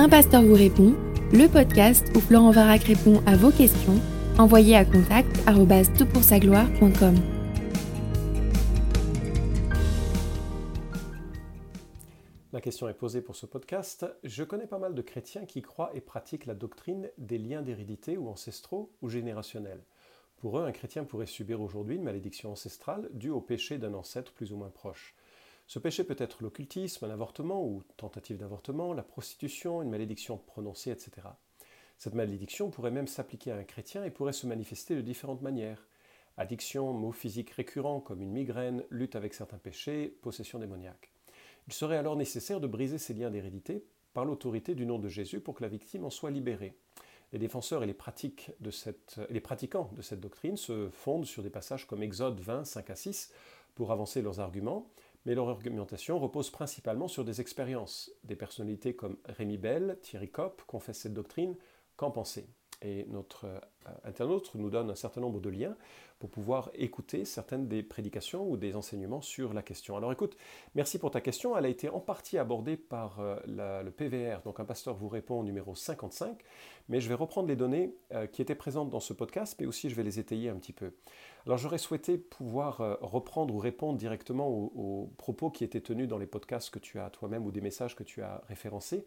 Un pasteur vous répond, le podcast où Florent Varac répond à vos questions, envoyez à contact gloire.com La question est posée pour ce podcast. Je connais pas mal de chrétiens qui croient et pratiquent la doctrine des liens d'hérédité ou ancestraux ou générationnels. Pour eux, un chrétien pourrait subir aujourd'hui une malédiction ancestrale due au péché d'un ancêtre plus ou moins proche. Ce péché peut être l'occultisme, un avortement ou tentative d'avortement, la prostitution, une malédiction prononcée, etc. Cette malédiction pourrait même s'appliquer à un chrétien et pourrait se manifester de différentes manières. Addiction, maux physiques récurrents comme une migraine, lutte avec certains péchés, possession démoniaque. Il serait alors nécessaire de briser ces liens d'hérédité par l'autorité du nom de Jésus pour que la victime en soit libérée. Les défenseurs et les, les pratiquants de cette doctrine se fondent sur des passages comme Exode 20, 5 à 6 pour avancer leurs arguments, mais leur argumentation repose principalement sur des expériences. Des personnalités comme Rémi Bell, Thierry Kopp confessent cette doctrine. Qu'en pensez Et notre euh, internaute nous donne un certain nombre de liens pour pouvoir écouter certaines des prédications ou des enseignements sur la question. Alors écoute, merci pour ta question. Elle a été en partie abordée par euh, le PVR, donc un pasteur vous répond numéro 55, mais je vais reprendre les données euh, qui étaient présentes dans ce podcast, mais aussi je vais les étayer un petit peu. Alors j'aurais souhaité pouvoir euh, reprendre ou répondre directement aux, propos qui étaient tenus dans les podcasts que tu as toi-même ou des messages que tu as référencés,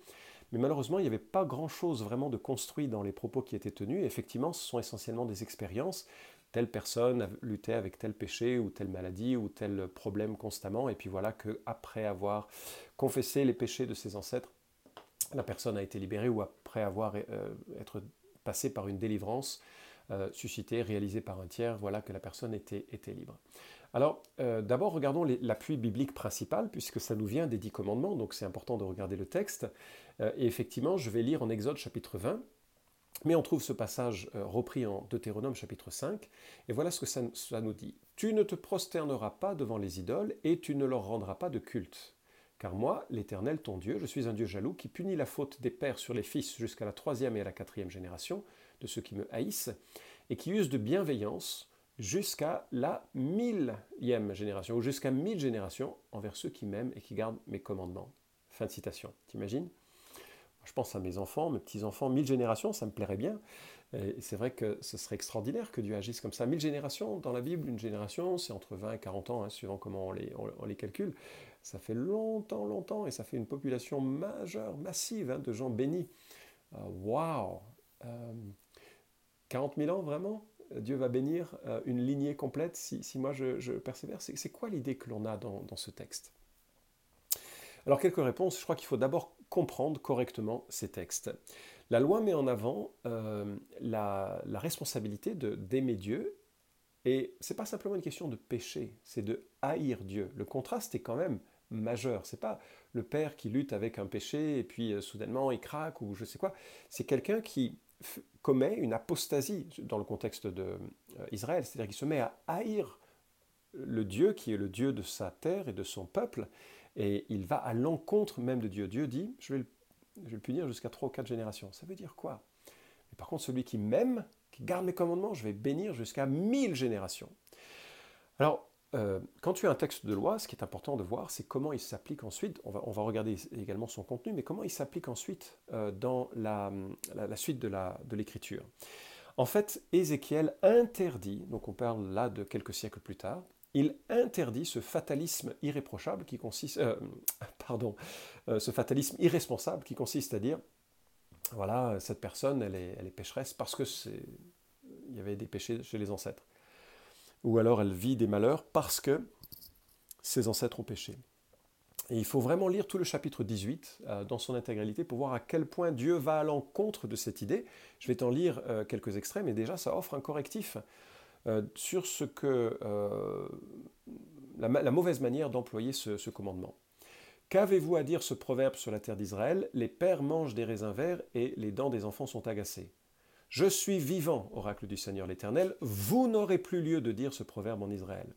mais malheureusement il n'y avait pas grand-chose vraiment de construit dans les propos qui étaient tenus. effectivement, ce sont essentiellement des expériences, telle personne lutté avec tel péché ou telle maladie ou tel problème constamment, et puis voilà qu'après avoir confessé les péchés de ses ancêtres, la personne a été libérée ou après avoir euh, passée par une délivrance euh, suscitée, réalisée par un tiers, voilà que la personne était libre. Alors, euh, d'abord, regardons l'appui biblique principal, puisque ça nous vient des dix commandements, donc c'est important de regarder le texte. et effectivement, je vais lire en Exode chapitre 20, mais on trouve ce passage euh, repris en Deutéronome chapitre 5, et voilà ce que ça, nous dit. Tu ne te prosterneras pas devant les idoles, et tu ne leur rendras pas de culte. Car moi, l'Éternel ton Dieu, je suis un Dieu jaloux qui punit la faute des pères sur les fils jusqu'à la troisième et à la quatrième génération de ceux qui me haïssent, et qui use de bienveillance jusqu'à la millième génération, ou jusqu'à mille générations envers ceux qui m'aiment et qui gardent mes commandements. Fin de citation. T'imagines? Je pense à mes enfants, mes petits-enfants, mille générations, ça me plairait bien. Et c'est vrai que ce serait extraordinaire que Dieu agisse comme ça. Mille générations, dans la Bible, une génération, c'est entre 20 et 40 ans, hein, suivant comment on les, calcule. Ça fait longtemps, longtemps, et ça fait une population majeure, massive, hein, de gens bénis. Euh, waouh 40 000 ans, vraiment? Dieu va bénir euh, une lignée complète si, moi je, persévère. C'est quoi l'idée que l'on a dans, ce texte? Alors quelques réponses. Je crois qu'il faut d'abord comprendre correctement ces textes. La loi met en avant euh, la, responsabilité d'aimer Dieu, et c'est pas simplement une question de péché, c'est de haïr Dieu. Le contraste est quand même majeur. C'est pas le père qui lutte avec un péché et puis euh, soudainement il craque ou je sais quoi. C'est quelqu'un qui commet une apostasie dans le contexte d'Israël, euh, c'est-à-dire qu'il se met à haïr le Dieu qui est le Dieu de sa terre et de son peuple, et il va à l'encontre même de Dieu. Dieu dit, je vais le, je le punir jusqu'à trois ou quatre générations. Ça veut dire quoi? Mais par contre, celui qui m'aime, qui garde mes commandements, je vais bénir jusqu'à mille générations. Alors, euh, quand tu as un texte de loi, ce qui est important de voir, c'est comment il s'applique ensuite, on va, regarder également son contenu, mais comment il s'applique ensuite euh, dans la, suite de l'écriture. En fait, Ézéchiel interdit, donc on parle là de quelques siècles plus tard, il interdit ce fatalisme irréprochable qui consiste, euh, pardon, ce fatalisme irresponsable qui consiste à dire, voilà, cette personne, elle est, elle est pécheresse parce que c'est, il y avait des péchés chez les ancêtres. Ou alors elle vit des malheurs parce que ses ancêtres ont péché. Il faut vraiment lire tout le chapitre 18 euh, dans son intégralité pour voir à quel point Dieu va à l'encontre de cette idée. Je vais t'en lire quelques extraits, mais déjà ça offre un correctif euh, sur ce que, euh, la, mauvaise manière d'employer ce, commandement. Qu'avez-vous à dire ce proverbe sur la terre d'Israël? Les pères mangent des raisins verts et les dents des enfants sont agacées. Je suis vivant, oracle du Seigneur l'Éternel, vous n'aurez plus lieu de dire ce proverbe en Israël.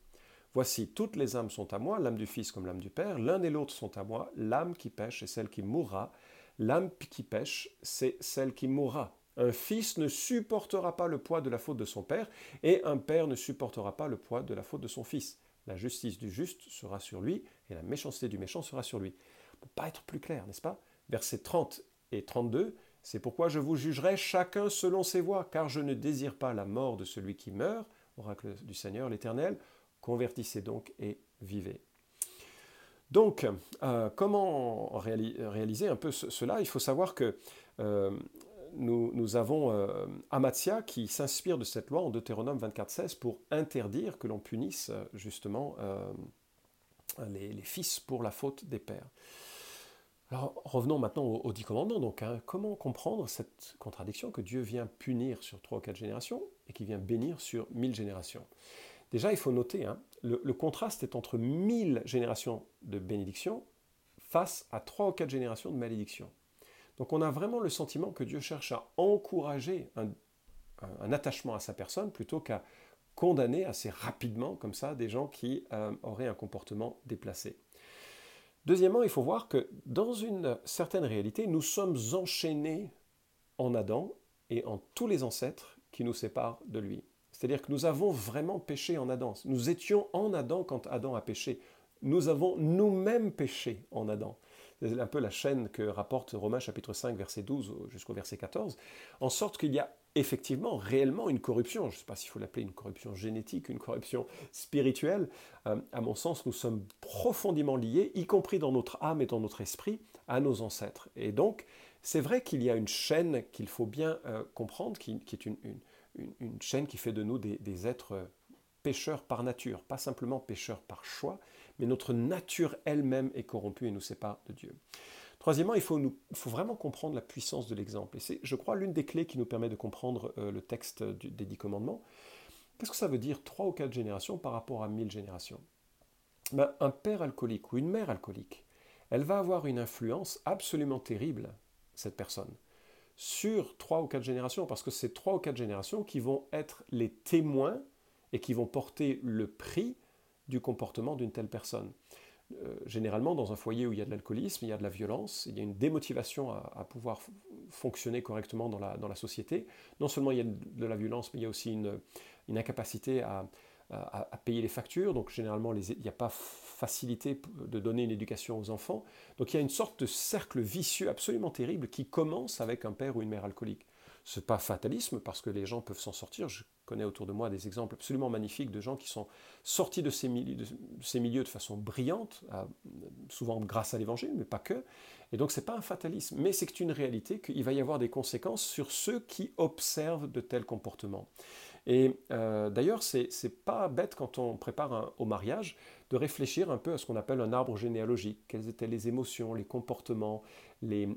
Voici, toutes les âmes sont à moi, l'âme du Fils comme l'âme du Père, l'un et l'autre sont à moi, l'âme qui pêche est celle qui mourra, l'âme qui pêche, c'est celle qui mourra. Un fils ne supportera pas le poids de la faute de son père, et un père ne supportera pas le poids de la faute de son fils. La justice du juste sera sur lui, et la méchanceté du méchant sera sur lui. Pour pas être plus clair, n'est-ce pas? Versets 30 Et 32, c'est pourquoi je vous jugerai chacun selon ses voies, car je ne désire pas la mort de celui qui meurt, oracle du Seigneur l'Éternel, convertissez donc et vivez. Donc, euh, comment réaliser un peu cela? Il faut savoir que euh, nous, avons euh, Amatia qui s'inspire de cette loi en Deutéronome 24.16 pour interdire que l'on punisse justement les, fils pour la faute des pères. Revenons maintenant aux, dix commandements. Donc, hein, comment comprendre cette contradiction que Dieu vient punir sur trois ou quatre générations et qui vient bénir sur mille générations? Déjà, il faut noter, hein, le, contraste est entre mille générations de bénédiction face à trois ou quatre générations de malédiction. Donc on a vraiment le sentiment que Dieu cherche à encourager un, attachement à sa personne plutôt qu'à condamner assez rapidement comme ça des gens qui euh, auraient un comportement déplacé. Deuxièmement, il faut voir que dans une certaine réalité, nous sommes enchaînés en Adam et en tous les ancêtres qui nous séparent de lui. C'est-à-dire que nous avons vraiment péché en Adam. Nous étions en Adam quand Adam a péché. Nous avons nous-mêmes péché en Adam. C'est un peu la chaîne que rapporte Romains chapitre 5, verset 12 jusqu'au verset 14, en sorte qu'il y a effectivement, réellement une corruption. Je ne sais pas s'il faut l'appeler une corruption génétique, une corruption spirituelle. Euh, à mon sens, nous sommes profondément liés, y compris dans notre âme et dans notre esprit, à nos ancêtres. Et donc, c'est vrai qu'il y a une chaîne qu'il faut bien euh, comprendre, qui, est une, une, chaîne qui fait de nous des, êtres pécheurs par nature, pas simplement pécheurs par choix, mais notre nature elle-même est corrompue et nous sépare de Dieu. Troisièmement, il faut, vraiment comprendre la puissance de l'exemple. Et c'est, je crois, l'une des clés qui nous permet de comprendre euh, le texte des dix commandements. Qu'est-ce que ça veut dire trois ou quatre générations par rapport à mille générations? Ben, Un père alcoolique ou une mère alcoolique, elle va avoir une influence absolument terrible, cette personne sur trois ou quatre générations, parce que c'est trois ou quatre générations qui vont être les témoins et qui vont porter le prix du comportement d'une telle personne. Euh, généralement, dans un foyer où il y a de l'alcoolisme, il y a de la violence, il y a une démotivation à, pouvoir fonctionner correctement dans la, société. Non seulement il y a de, la violence, mais il y a aussi une, incapacité à, payer les factures. Donc généralement, il n'y a pas facilité de donner une éducation aux enfants. Donc il y a une sorte de cercle vicieux absolument terrible qui commence avec un père ou une mère alcoolique. Ce n'est pas fatalisme parce que les gens peuvent s'en sortir. Je connais autour de moi des exemples absolument magnifiques de gens qui sont sortis de ces milieux de, façon brillante, souvent grâce à l'évangile, mais pas que. Et donc ce n'est pas un fatalisme, mais c'est une réalité qu'il va y avoir des conséquences sur ceux qui observent de tels comportements. Et euh, d'ailleurs, c'est pas bête quand on prépare au mariage de réfléchir un peu à ce qu'on appelle un arbre généalogique. Quelles étaient les émotions, les comportements, les,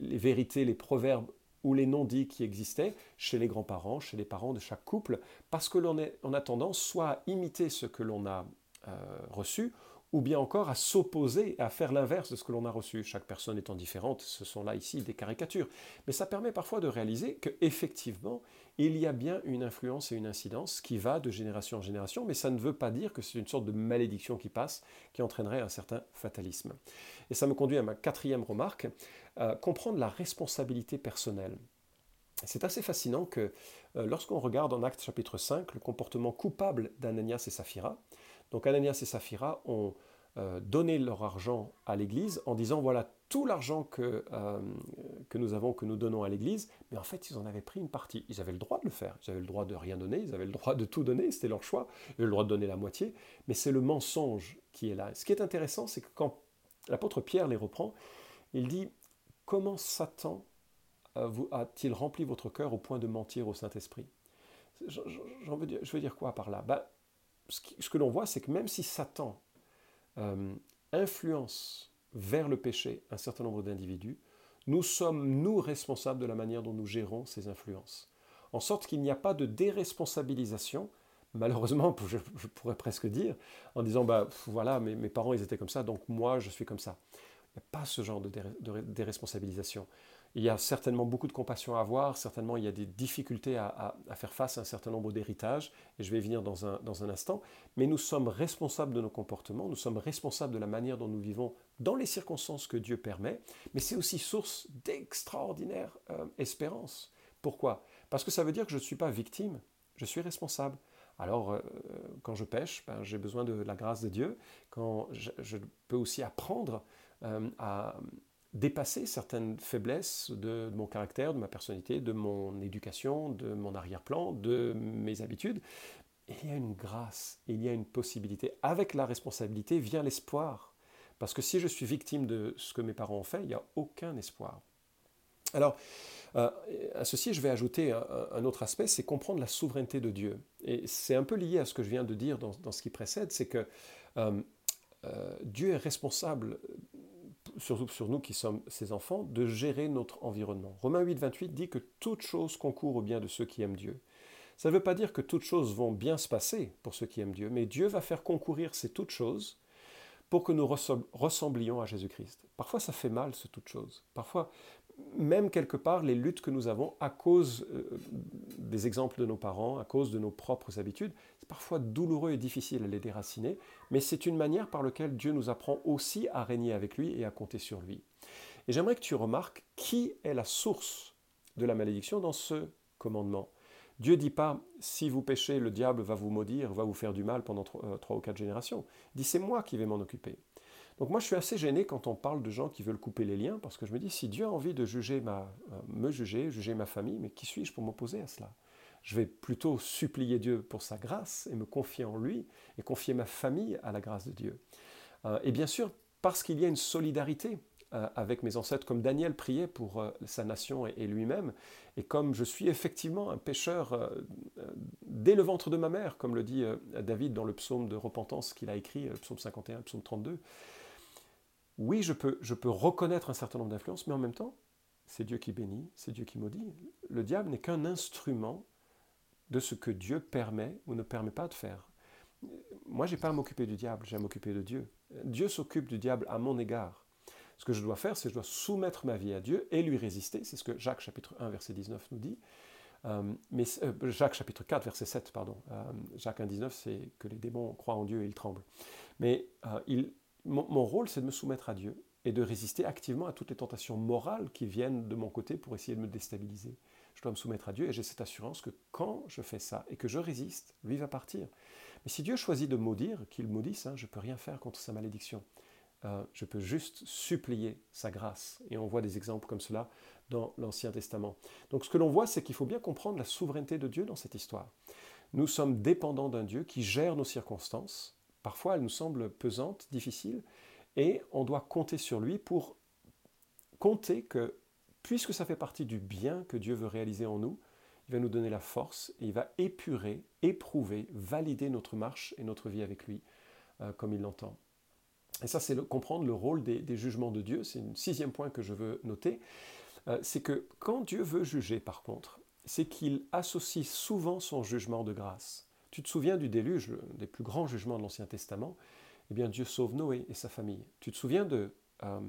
vérités, les proverbes ou les non-dits qui existaient chez les grands-parents, chez les parents de chaque couple, parce que l'on a tendance soit à imiter ce que l'on a euh, reçu, ou bien encore à s'opposer, à faire l'inverse de ce que l'on a reçu. Chaque personne étant différente, ce sont là ici des caricatures. Mais ça permet parfois de réaliser qu'effectivement, il y a bien une influence et une incidence qui va de génération en génération, mais ça ne veut pas dire que c'est une sorte de malédiction qui passe, qui entraînerait un certain fatalisme. Et ça me conduit à ma quatrième remarque, comprendre la responsabilité personnelle. C'est assez fascinant que euh, lorsqu'on regarde en Acte chapitre 5 le comportement coupable d'Ananias et Saphira, donc Ananias et Saphira ont euh, donné leur argent à l'Église en disant voilà tout l'argent que, euh, que nous avons, que nous donnons à l'Église, mais en fait ils en avaient pris une partie. Ils avaient le droit de le faire, ils avaient le droit de rien donner, ils avaient le droit de tout donner, c'était leur choix, ils avaient le droit de donner la moitié, mais c'est le mensonge qui est là. Ce qui est intéressant, c'est que quand l'apôtre Pierre les reprend, il dit comment Satan a-t-il rempli votre cœur au point de mentir au Saint-Esprit? Je, veux dire, je veux dire quoi par là? Ben, ce, que l'on voit, c'est que même si Satan euh, influence vers le péché un certain nombre d'individus, nous sommes, nous, responsables de la manière dont nous gérons ces influences. En sorte qu'il n'y a pas de déresponsabilisation, malheureusement, je, pourrais presque dire, en disant, bah voilà, mes, mes, parents, ils étaient comme ça, donc moi, je suis comme ça. Il n'y a pas ce genre de, déresponsabilisation. Il y a certainement beaucoup de compassion à avoir, certainement il y a des difficultés à, faire face à un certain nombre d'héritages, et je vais y venir dans un, dans un, instant, mais nous sommes responsables de nos comportements, nous sommes responsables de la manière dont nous vivons dans les circonstances que Dieu permet, mais c'est aussi source d'extraordinaire euh, espérance. Pourquoi? Parce que ça veut dire que je ne suis pas victime, je suis responsable. Alors, euh, quand je pêche, ben, j'ai besoin de la grâce de Dieu. Quand je, peux aussi apprendre euh, à, dépasser certaines faiblesses de, mon caractère, de ma personnalité, de mon éducation, de mon arrière-plan, de mes habitudes. Il y a une grâce, il y a une possibilité. Avec la responsabilité vient l'espoir. Parce que si je suis victime de ce que mes parents ont fait, il n'y a aucun espoir. Alors, euh, à ceci, je vais ajouter un, autre aspect, c'est comprendre la souveraineté de Dieu. Et c'est un peu lié à ce que je viens de dire dans, ce qui précède, c'est que euh, euh, Dieu est responsable, surtout sur nous qui sommes ses enfants, de gérer notre environnement. Romains 8, 28 dit que toute chose concourt au bien de ceux qui aiment Dieu. Ça ne veut pas dire que toutes choses vont bien se passer pour ceux qui aiment Dieu, mais Dieu va faire concourir ces toutes choses pour que nous ressemblions à Jésus-Christ. Parfois, ça fait mal, ce toutes choses. Parfois, même quelque part, les luttes que nous avons à cause euh, des exemples de nos parents, à cause de nos propres habitudes, c'est parfois douloureux et difficile à les déraciner, mais c'est une manière par laquelle Dieu nous apprend aussi à régner avec lui et à compter sur lui. Et j'aimerais que tu remarques qui est la source de la malédiction dans ce commandement. Dieu dit pas si vous péchez, le diable va vous maudire, va vous faire du mal pendant trois, euh, trois ou quatre générations. Il dit c'est moi qui vais m'en occuper. Donc moi je suis assez gêné quand on parle de gens qui veulent couper les liens, parce que je me dis, si Dieu a envie de juger ma, euh, me juger, juger ma famille, mais qui suis-je pour m'opposer à cela? Je vais plutôt supplier Dieu pour sa grâce et me confier en lui, et confier ma famille à la grâce de Dieu. Euh, et bien sûr, parce qu'il y a une solidarité euh, avec mes ancêtres, comme Daniel priait pour sa nation et, lui-même, et comme je suis effectivement un pécheur dès le ventre de ma mère, comme le dit David dans le psaume de repentance qu'il a écrit, le psaume 51, le psaume 32, oui, je peux, reconnaître un certain nombre d'influences, mais en même temps, c'est Dieu qui bénit, c'est Dieu qui maudit. Le diable n'est qu'un instrument de ce que Dieu permet ou ne permet pas de faire. Moi, je n'ai pas à m'occuper du diable, j'ai à m'occuper de Dieu. Dieu s'occupe du diable à mon égard. Ce que je dois faire, c'est que je dois soumettre ma vie à Dieu et lui résister. C'est ce que Jacques chapitre 1, verset 19 nous dit. Euh, euh, Jacques chapitre 4, verset 7, pardon. Euh, Jacques 1, 19, c'est que les démons croient en Dieu et ils tremblent. Mais il, mon, rôle, c'est de me soumettre à Dieu et de résister activement à toutes les tentations morales qui viennent de mon côté pour essayer de me déstabiliser. Je dois me soumettre à Dieu et j'ai cette assurance que quand je fais ça et que je résiste, lui va partir. Mais si Dieu choisit de maudire, qu'il maudisse, hein, je ne peux rien faire contre sa malédiction. Euh, je peux juste supplier sa grâce. Et on voit des exemples comme cela dans l'Ancien Testament. Donc ce que l'on voit, c'est qu'il faut bien comprendre la souveraineté de Dieu dans cette histoire. Nous sommes dépendants d'un Dieu qui gère nos circonstances, Parfois, elle nous semble pesante, difficile, et on doit compter sur lui pour compter que, puisque ça fait partie du bien que Dieu veut réaliser en nous, il va nous donner la force et il va épurer, éprouver, valider notre marche et notre vie avec lui, euh, comme il l'entend. Et ça, c'est comprendre le rôle des, jugements de Dieu. C'est un sixième point que je veux noter. Euh, c'est que quand Dieu veut juger, par contre, c'est qu'il associe souvent son jugement de grâce. Tu te souviens du déluge, des plus grands jugements de l'Ancien Testament? Eh bien, Dieu sauve Noé et sa famille. Tu te souviens de euh,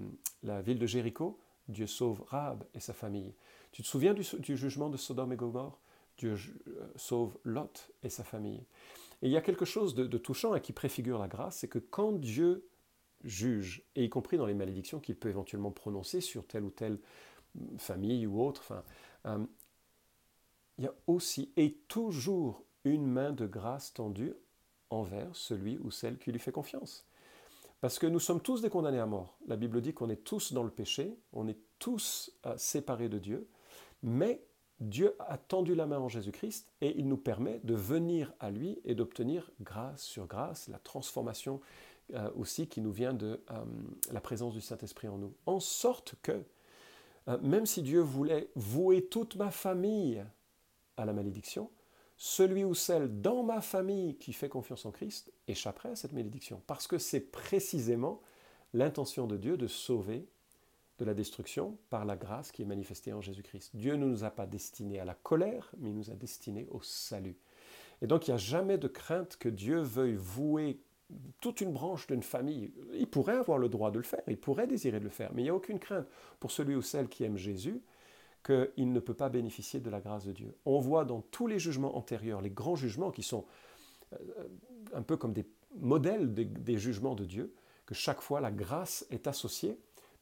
la ville de Jéricho? Dieu sauve Rahab et sa famille. Tu te souviens du, jugement de Sodome et Gomorre? Dieu euh, sauve Lot et sa famille. Et il y a quelque chose de, touchant et qui préfigure la grâce, c'est que quand Dieu juge, et y compris dans les malédictions qu'il peut éventuellement prononcer sur telle ou telle famille ou autre, enfin, euh, il y a aussi et toujours une main de grâce tendue envers celui ou celle qui lui fait confiance. Parce que nous sommes tous des condamnés à mort. La Bible dit qu'on est tous dans le péché, on est tous euh, séparés de Dieu, mais Dieu a tendu la main en Jésus-Christ et il nous permet de venir à lui et d'obtenir grâce sur grâce, la transformation euh, aussi qui nous vient de euh, la présence du Saint-Esprit en nous. En sorte que, même si Dieu voulait vouer toute ma famille à la malédiction, celui ou celle dans ma famille qui fait confiance en Christ échapperait à cette malédiction. Parce que c'est précisément l'intention de Dieu de sauver de la destruction par la grâce qui est manifestée en Jésus-Christ. Dieu ne nous a pas destinés à la colère, mais il nous a destinés au salut. Et donc il n'y a jamais de crainte que Dieu veuille vouer toute une branche d'une famille. Il pourrait avoir le droit de le faire, il pourrait désirer de le faire, mais il n'y a aucune crainte pour celui ou celle qui aime Jésus qu'il ne peut pas bénéficier de la grâce de Dieu. On voit dans tous les jugements antérieurs, les grands jugements qui sont euh, un peu comme des modèles des, jugements de Dieu, que chaque fois la grâce est associée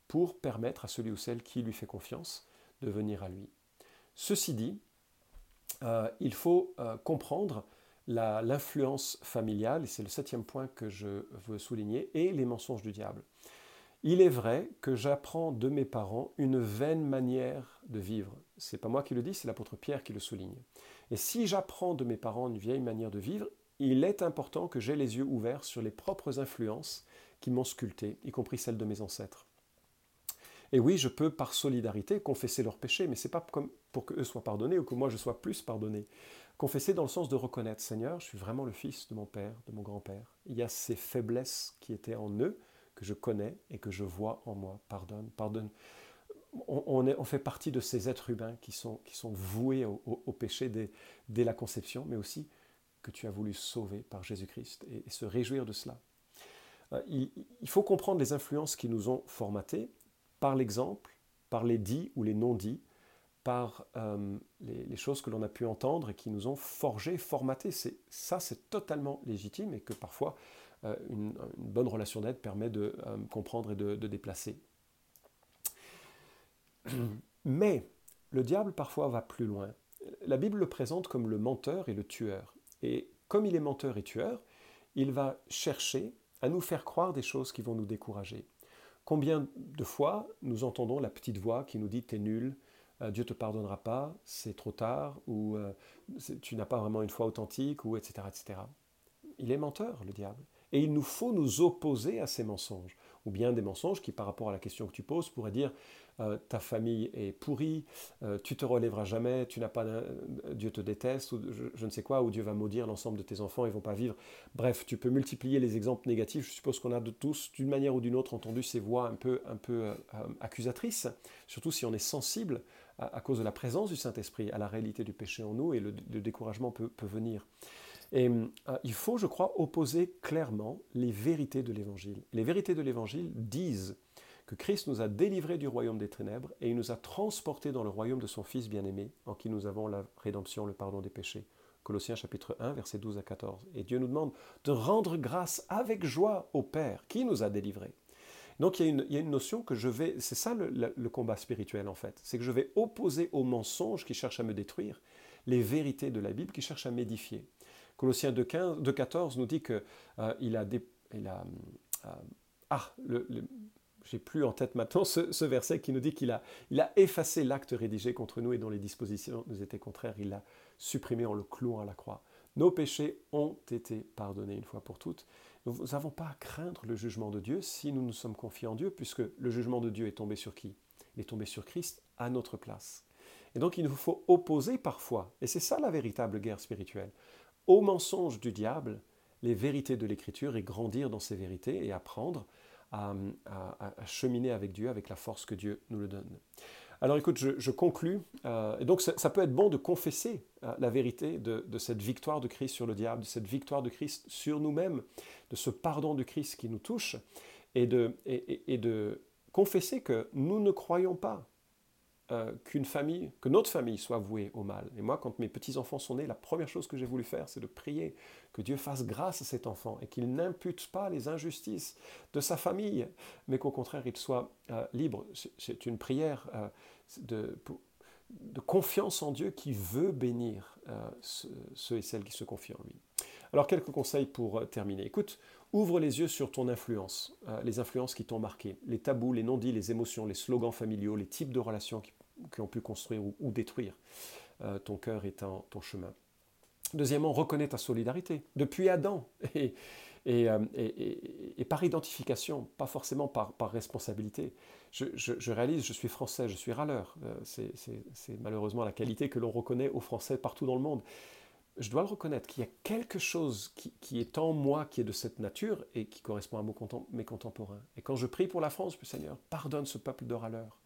pour permettre à celui ou celle qui lui fait confiance de venir à lui. Ceci dit, euh, il faut euh, comprendre l'influence familiale, et c'est le septième point que je veux souligner, et les mensonges du diable. Il est vrai que j'apprends de mes parents une vaine manière de vivre. C'est pas moi qui le dis, c'est l'apôtre Pierre qui le souligne. Et si j'apprends de mes parents une vieille manière de vivre, il est important que j'aie les yeux ouverts sur les propres influences qui m'ont sculpté, y compris celles de mes ancêtres. Et oui, je peux par solidarité confesser leurs péchés, mais ce n'est pas comme pour qu'eux soient pardonnés ou que moi je sois plus pardonné. Confesser dans le sens de reconnaître, Seigneur, je suis vraiment le fils de mon père, de mon grand-père. Il y a ces faiblesses qui étaient en eux, que je connais et que je vois en moi. Pardonne, pardonne. On, fait partie de ces êtres humains qui sont, qui sont voués au, péché dès, la conception, mais aussi que tu as voulu sauver par Jésus-Christ et, se réjouir de cela. Euh, il, faut comprendre les influences qui nous ont formatés par l'exemple, par les dits ou les non-dits, par euh, les, choses que l'on a pu entendre et qui nous ont forgés, formatés. Ça, c'est totalement légitime et que parfois euh, une, bonne relation d'aide permet de euh, comprendre et de, déplacer. Mais le diable parfois va plus loin. La Bible le présente comme le menteur et le tueur. Et comme il est menteur et tueur, il va chercher à nous faire croire des choses qui vont nous décourager. Combien de fois nous entendons la petite voix qui nous dit T'es nul, euh, Dieu te pardonnera pas, c'est trop tard, ou tu n'as pas vraiment une foi authentique, ou etc., etc. Il est menteur, le diable. Et il nous faut nous opposer à ces mensonges. Ou bien des mensonges qui, par rapport à la question que tu poses, pourraient dire euh, ta famille est pourrie, euh, tu te relèveras jamais, tu n'as pas Dieu te déteste, ou je, ne sais quoi, ou Dieu va maudire l'ensemble de tes enfants, ils vont pas vivre. Bref, tu peux multiplier les exemples négatifs. Je suppose qu'on a de tous, d'une manière ou d'une autre, entendu ces voix un peu, un peu euh, accusatrices, surtout si on est sensible à, cause de la présence du Saint-Esprit, à la réalité du péché en nous, et le, découragement peut, peut venir. Et euh, il faut, je crois, opposer clairement les vérités de l'Évangile. Les vérités de l'Évangile disent que Christ nous a délivrés du royaume des ténèbres et il nous a transportés dans le royaume de son Fils bien-aimé, en qui nous avons la rédemption, le pardon des péchés. Colossiens chapitre 1, versets 12 à 14. Et Dieu nous demande de rendre grâce avec joie au Père qui nous a délivrés. Donc il y, a une, notion que je vais, c'est ça le, le, combat spirituel en fait, c'est que je vais opposer aux mensonges qui cherchent à me détruire les vérités de la Bible qui cherchent à m'édifier. Colossiens 2.14 nous dit euh, il a, il a euh, ah, le, j'ai plus en tête maintenant ce, verset qui nous dit qu'il a, il a effacé l'acte rédigé contre nous et dont les dispositions nous étaient contraires. Il l'a supprimé en le clouant à la croix. Nos péchés ont été pardonnés une fois pour toutes. Nous n'avons pas à craindre le jugement de Dieu si nous nous sommes confiés en Dieu, puisque le jugement de Dieu est tombé sur qui? Il est tombé sur Christ à notre place. Et donc il nous faut opposer parfois, et c'est ça la véritable guerre spirituelle, aux mensonges du diable les vérités de l'Écriture et grandir dans ces vérités et apprendre à, cheminer avec Dieu, avec la force que Dieu nous le donne. Alors écoute, je, conclus. Euh, et donc ça, peut être bon de confesser euh, la vérité de, cette victoire de Christ sur le diable, de cette victoire de Christ sur nous-mêmes, de ce pardon de Christ qui nous touche, et de confesser que nous ne croyons pas euh, qu'une famille, que notre famille soit vouée au mal. Et moi, quand mes petits-enfants sont nés, la première chose que j'ai voulu faire, c'est de prier que Dieu fasse grâce à cet enfant et qu'il n'impute pas les injustices de sa famille, mais qu'au contraire, il soit euh, libre. C'est une prière euh, de, confiance en Dieu qui veut bénir ceux et celles qui se confient en lui. Alors, quelques conseils pour terminer. Écoute, ouvre les yeux sur ton influence, les influences qui t'ont marqué, les tabous, les non-dits, les émotions, les slogans familiaux, les types de relations qui qui ont pu construire ou, détruire euh, ton cœur et ton, chemin. Deuxièmement, reconnais ta solidarité. Depuis Adam, et, euh, et, par identification, pas forcément par, responsabilité. Je, je, réalise, je suis français, je suis râleur. Euh, c'est malheureusement la qualité que l'on reconnaît aux Français partout dans le monde. Je dois le reconnaître qu'il y a quelque chose qui, qui, est en moi, qui est de cette nature et qui correspond à mes contemporains. Et quand je prie pour la France, Seigneur, pardonne ce peuple de râleurs.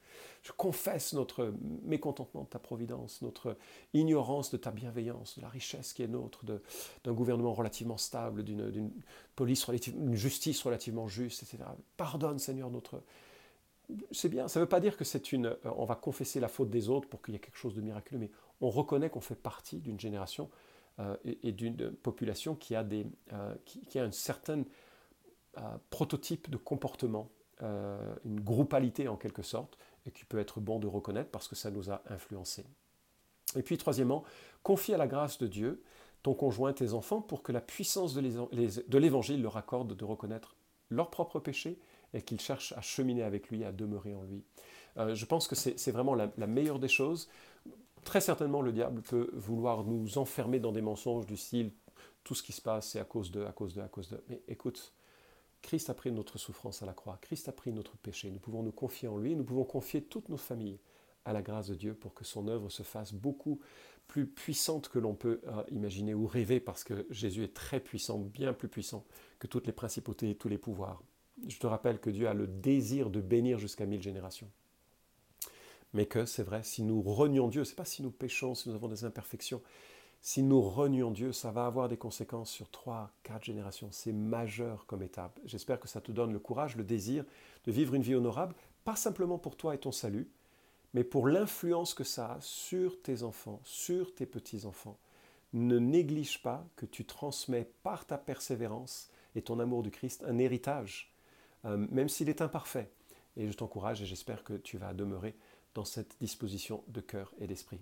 Je confesse notre mécontentement de ta providence, notre ignorance de ta bienveillance, de la richesse qui est nôtre, d'un gouvernement relativement stable, d'une police relativement, justice relativement juste, etc. Pardonne, Seigneur, notre. C'est bien, ça ne veut pas dire que c'est une. Euh, on va confesser la faute des autres pour qu'il y ait quelque chose de miraculeux, mais on reconnaît qu'on fait partie d'une génération euh, et, d'une population qui a, des, euh, qui, a un certain prototype de comportement, une groupalité en quelque sorte, et qui peut être bon de reconnaître parce que ça nous a influencés. Et puis troisièmement, confie à la grâce de Dieu ton conjoint, tes enfants, pour que la puissance de l'Évangile leur accorde de reconnaître leurs propres péchés et qu'il cherche à cheminer avec lui, à demeurer en lui. Euh, je pense que c'est vraiment la, meilleure des choses. Très certainement, le diable peut vouloir nous enfermer dans des mensonges du style tout ce qui se passe, c'est à cause de, à cause de, à cause de. Mais écoute, Christ a pris notre souffrance à la croix, Christ a pris notre péché. Nous pouvons nous confier en lui, nous pouvons confier toute notre famille à la grâce de Dieu pour que son œuvre se fasse beaucoup plus puissante que l'on peut euh, imaginer ou rêver, parce que Jésus est très puissant, bien plus puissant que toutes les principautés et tous les pouvoirs. Je te rappelle que Dieu a le désir de bénir jusqu'à mille générations. Mais que c'est vrai, si nous renions Dieu, c'est pas si nous péchons, si nous avons des imperfections, si nous renions Dieu, ça va avoir des conséquences sur trois, quatre générations. C'est majeur comme étape. J'espère que ça te donne le courage, le désir de vivre une vie honorable, pas simplement pour toi et ton salut, mais pour l'influence que ça a sur tes enfants, sur tes petits-enfants. Ne néglige pas que tu transmets par ta persévérance et ton amour du Christ un héritage, euh, même s'il est imparfait. Et je t'encourage et j'espère que tu vas demeurer dans cette disposition de cœur et d'esprit.